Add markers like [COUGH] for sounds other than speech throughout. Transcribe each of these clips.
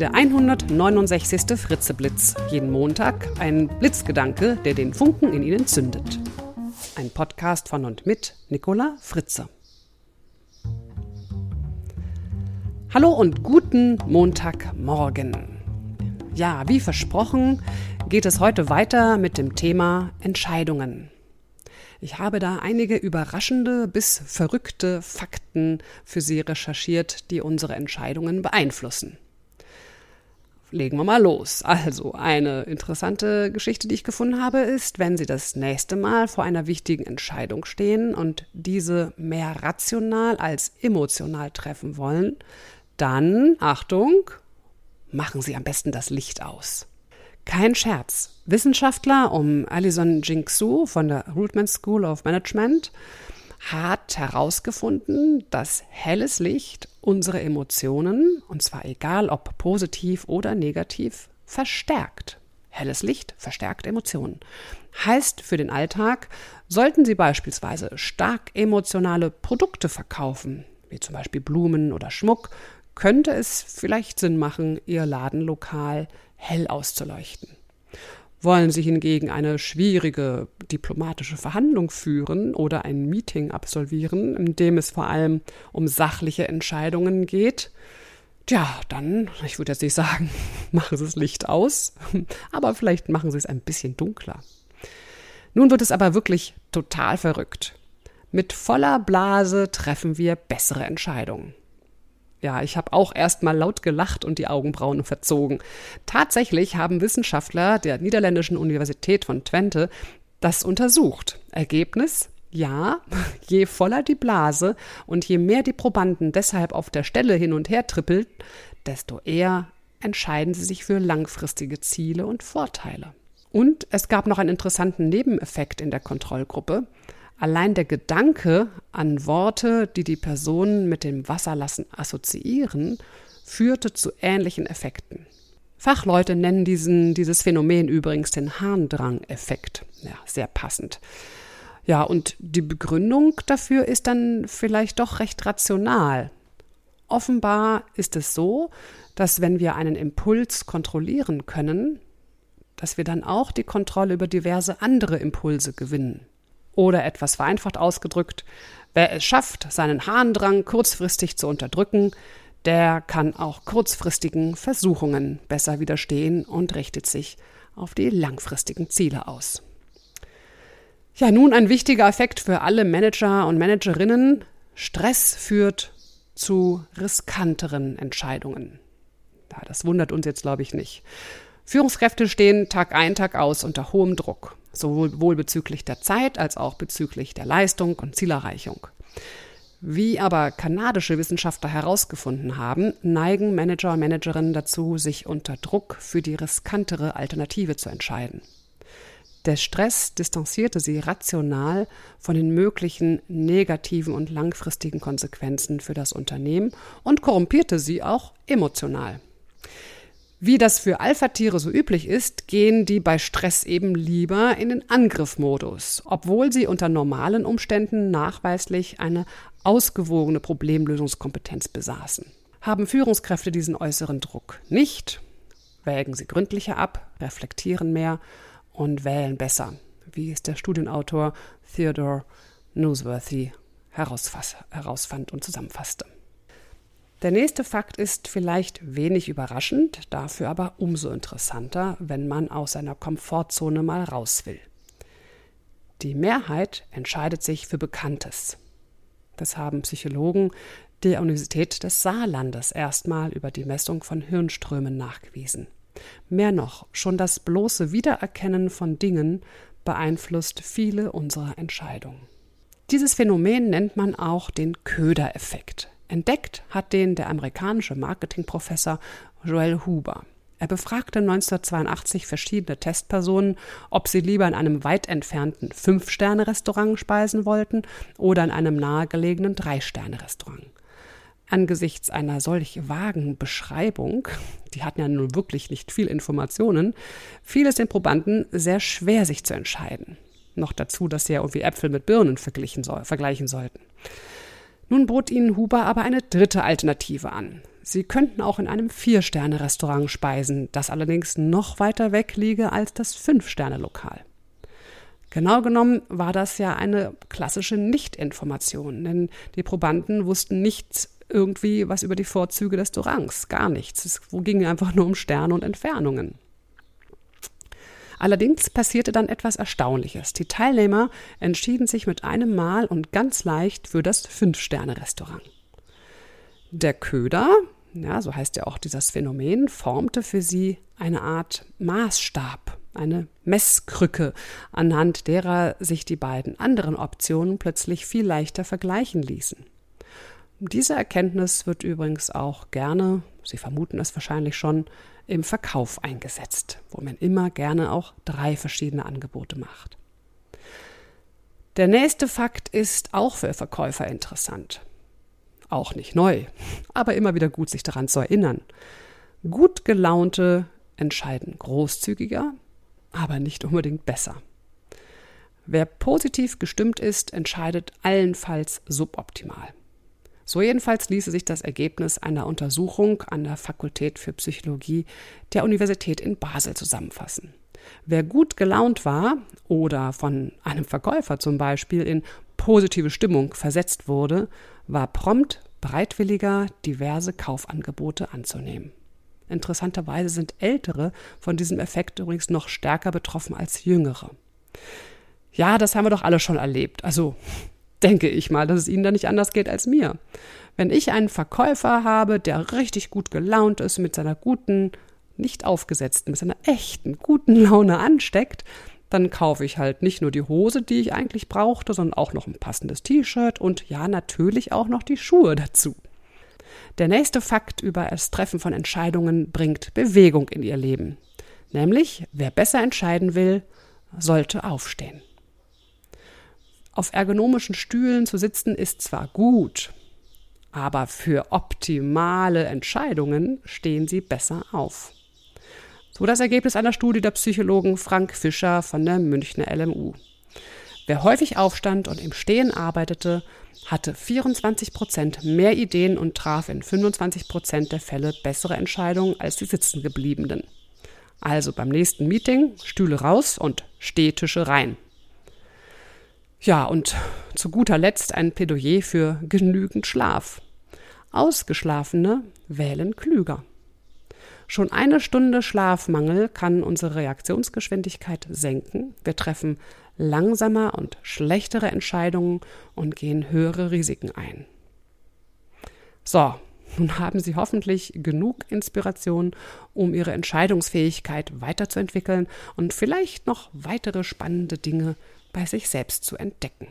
Der 169. Fritzeblitz. Jeden Montag ein Blitzgedanke, der den Funken in Ihnen zündet. Ein Podcast von und mit Nicola Fritze. Hallo und guten Montagmorgen. Ja, wie versprochen, geht es heute weiter mit dem Thema Entscheidungen. Ich habe da einige überraschende bis verrückte Fakten für Sie recherchiert, die unsere Entscheidungen beeinflussen. Legen wir mal los. Also, eine interessante Geschichte, die ich gefunden habe, ist, wenn Sie das nächste Mal vor einer wichtigen Entscheidung stehen und diese mehr rational als emotional treffen wollen, dann, Achtung, machen Sie am besten das Licht aus. Kein Scherz. Wissenschaftler um Alison Jingsu von der Rootman School of Management hat herausgefunden, dass helles Licht unsere Emotionen, und zwar egal ob positiv oder negativ, verstärkt. Helles Licht verstärkt Emotionen. Heißt für den Alltag, sollten Sie beispielsweise stark emotionale Produkte verkaufen, wie zum Beispiel Blumen oder Schmuck, könnte es vielleicht Sinn machen, Ihr Ladenlokal hell auszuleuchten. Wollen Sie hingegen eine schwierige diplomatische Verhandlung führen oder ein Meeting absolvieren, in dem es vor allem um sachliche Entscheidungen geht, Tja, dann, ich würde jetzt nicht sagen, [LAUGHS] machen Sie das Licht aus, [LAUGHS] aber vielleicht machen Sie es ein bisschen dunkler. Nun wird es aber wirklich total verrückt. Mit voller Blase treffen wir bessere Entscheidungen. Ja, ich habe auch erst mal laut gelacht und die Augenbrauen verzogen. Tatsächlich haben Wissenschaftler der Niederländischen Universität von Twente das untersucht. Ergebnis? Ja, [LAUGHS] je voller die Blase und je mehr die Probanden deshalb auf der Stelle hin und her trippeln, desto eher entscheiden sie sich für langfristige Ziele und Vorteile. Und es gab noch einen interessanten Nebeneffekt in der Kontrollgruppe. Allein der Gedanke an Worte, die die Personen mit dem Wasserlassen assoziieren, führte zu ähnlichen Effekten. Fachleute nennen diesen, dieses Phänomen übrigens den Harndrang-Effekt. Ja, sehr passend. Ja, und die Begründung dafür ist dann vielleicht doch recht rational. Offenbar ist es so, dass wenn wir einen Impuls kontrollieren können, dass wir dann auch die Kontrolle über diverse andere Impulse gewinnen. Oder etwas vereinfacht ausgedrückt, wer es schafft, seinen Harndrang kurzfristig zu unterdrücken, der kann auch kurzfristigen Versuchungen besser widerstehen und richtet sich auf die langfristigen Ziele aus. Ja, nun ein wichtiger Effekt für alle Manager und Managerinnen. Stress führt zu riskanteren Entscheidungen. Ja, das wundert uns jetzt, glaube ich, nicht. Führungskräfte stehen Tag ein, Tag aus unter hohem Druck sowohl bezüglich der Zeit als auch bezüglich der Leistung und Zielerreichung. Wie aber kanadische Wissenschaftler herausgefunden haben, neigen Manager und Managerinnen dazu, sich unter Druck für die riskantere Alternative zu entscheiden. Der Stress distanzierte sie rational von den möglichen negativen und langfristigen Konsequenzen für das Unternehmen und korrumpierte sie auch emotional. Wie das für Alpha-Tiere so üblich ist, gehen die bei Stress eben lieber in den Angriffmodus, obwohl sie unter normalen Umständen nachweislich eine ausgewogene Problemlösungskompetenz besaßen. Haben Führungskräfte diesen äußeren Druck nicht, wägen sie gründlicher ab, reflektieren mehr und wählen besser, wie es der Studienautor Theodore Newsworthy herausfand und zusammenfasste. Der nächste Fakt ist vielleicht wenig überraschend, dafür aber umso interessanter, wenn man aus seiner Komfortzone mal raus will. Die Mehrheit entscheidet sich für Bekanntes. Das haben Psychologen der Universität des Saarlandes erstmal über die Messung von Hirnströmen nachgewiesen. Mehr noch, schon das bloße Wiedererkennen von Dingen beeinflusst viele unserer Entscheidungen. Dieses Phänomen nennt man auch den Ködereffekt. Entdeckt hat den der amerikanische Marketingprofessor Joel Huber. Er befragte 1982 verschiedene Testpersonen, ob sie lieber in einem weit entfernten Fünf-Sterne-Restaurant speisen wollten oder in einem nahegelegenen Drei-Sterne-Restaurant. Angesichts einer solch vagen Beschreibung, die hatten ja nun wirklich nicht viel Informationen, fiel es den Probanden sehr schwer, sich zu entscheiden. Noch dazu, dass sie ja irgendwie Äpfel mit Birnen vergleichen sollten. Nun bot ihnen Huber aber eine dritte Alternative an. Sie könnten auch in einem Vier-Sterne-Restaurant speisen, das allerdings noch weiter weg liege als das Fünf-Sterne-Lokal. Genau genommen war das ja eine klassische Nichtinformation, denn die Probanden wussten nichts irgendwie was über die Vorzüge des Restaurants, gar nichts. Es ging einfach nur um Sterne und Entfernungen. Allerdings passierte dann etwas Erstaunliches. Die Teilnehmer entschieden sich mit einem Mal und ganz leicht für das Fünf-Sterne-Restaurant. Der Köder, ja, so heißt ja auch dieses Phänomen, formte für sie eine Art Maßstab, eine Messkrücke, anhand derer sich die beiden anderen Optionen plötzlich viel leichter vergleichen ließen. Diese Erkenntnis wird übrigens auch gerne, Sie vermuten es wahrscheinlich schon, im Verkauf eingesetzt, wo man immer gerne auch drei verschiedene Angebote macht. Der nächste Fakt ist auch für Verkäufer interessant. Auch nicht neu, aber immer wieder gut, sich daran zu erinnern. Gut gelaunte entscheiden großzügiger, aber nicht unbedingt besser. Wer positiv gestimmt ist, entscheidet allenfalls suboptimal. So jedenfalls ließe sich das Ergebnis einer Untersuchung an der Fakultät für Psychologie der Universität in Basel zusammenfassen. Wer gut gelaunt war oder von einem Verkäufer zum Beispiel in positive Stimmung versetzt wurde, war prompt bereitwilliger, diverse Kaufangebote anzunehmen. Interessanterweise sind Ältere von diesem Effekt übrigens noch stärker betroffen als Jüngere. Ja, das haben wir doch alle schon erlebt. Also denke ich mal, dass es Ihnen da nicht anders geht als mir. Wenn ich einen Verkäufer habe, der richtig gut gelaunt ist, mit seiner guten, nicht aufgesetzten, mit seiner echten, guten Laune ansteckt, dann kaufe ich halt nicht nur die Hose, die ich eigentlich brauchte, sondern auch noch ein passendes T-Shirt und ja, natürlich auch noch die Schuhe dazu. Der nächste Fakt über das Treffen von Entscheidungen bringt Bewegung in ihr Leben. Nämlich, wer besser entscheiden will, sollte aufstehen. Auf ergonomischen Stühlen zu sitzen ist zwar gut, aber für optimale Entscheidungen stehen sie besser auf. So das Ergebnis einer Studie der Psychologen Frank Fischer von der Münchner LMU. Wer häufig aufstand und im Stehen arbeitete, hatte 24 Prozent mehr Ideen und traf in 25 Prozent der Fälle bessere Entscheidungen als die Sitzengebliebenen. Also beim nächsten Meeting Stühle raus und Stehtische rein. Ja, und zu guter Letzt ein Plädoyer für genügend Schlaf. Ausgeschlafene wählen klüger. Schon eine Stunde Schlafmangel kann unsere Reaktionsgeschwindigkeit senken. Wir treffen langsamer und schlechtere Entscheidungen und gehen höhere Risiken ein. So, nun haben Sie hoffentlich genug Inspiration, um Ihre Entscheidungsfähigkeit weiterzuentwickeln und vielleicht noch weitere spannende Dinge bei sich selbst zu entdecken.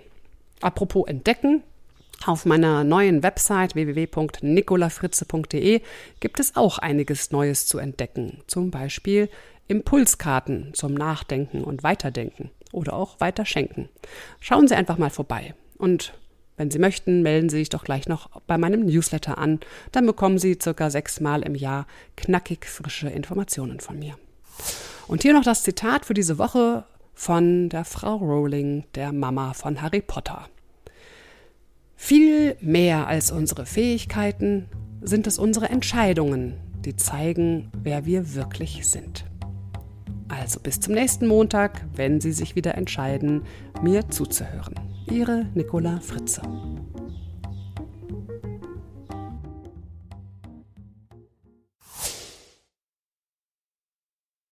Apropos entdecken, auf meiner neuen Website www.nicolafritze.de gibt es auch einiges Neues zu entdecken. Zum Beispiel Impulskarten zum Nachdenken und Weiterdenken oder auch Weiterschenken. Schauen Sie einfach mal vorbei. Und wenn Sie möchten, melden Sie sich doch gleich noch bei meinem Newsletter an. Dann bekommen Sie circa sechsmal im Jahr knackig frische Informationen von mir. Und hier noch das Zitat für diese Woche von der Frau Rowling, der Mama von Harry Potter. Viel mehr als unsere Fähigkeiten sind es unsere Entscheidungen, die zeigen, wer wir wirklich sind. Also bis zum nächsten Montag, wenn Sie sich wieder entscheiden, mir zuzuhören. Ihre Nicola Fritze.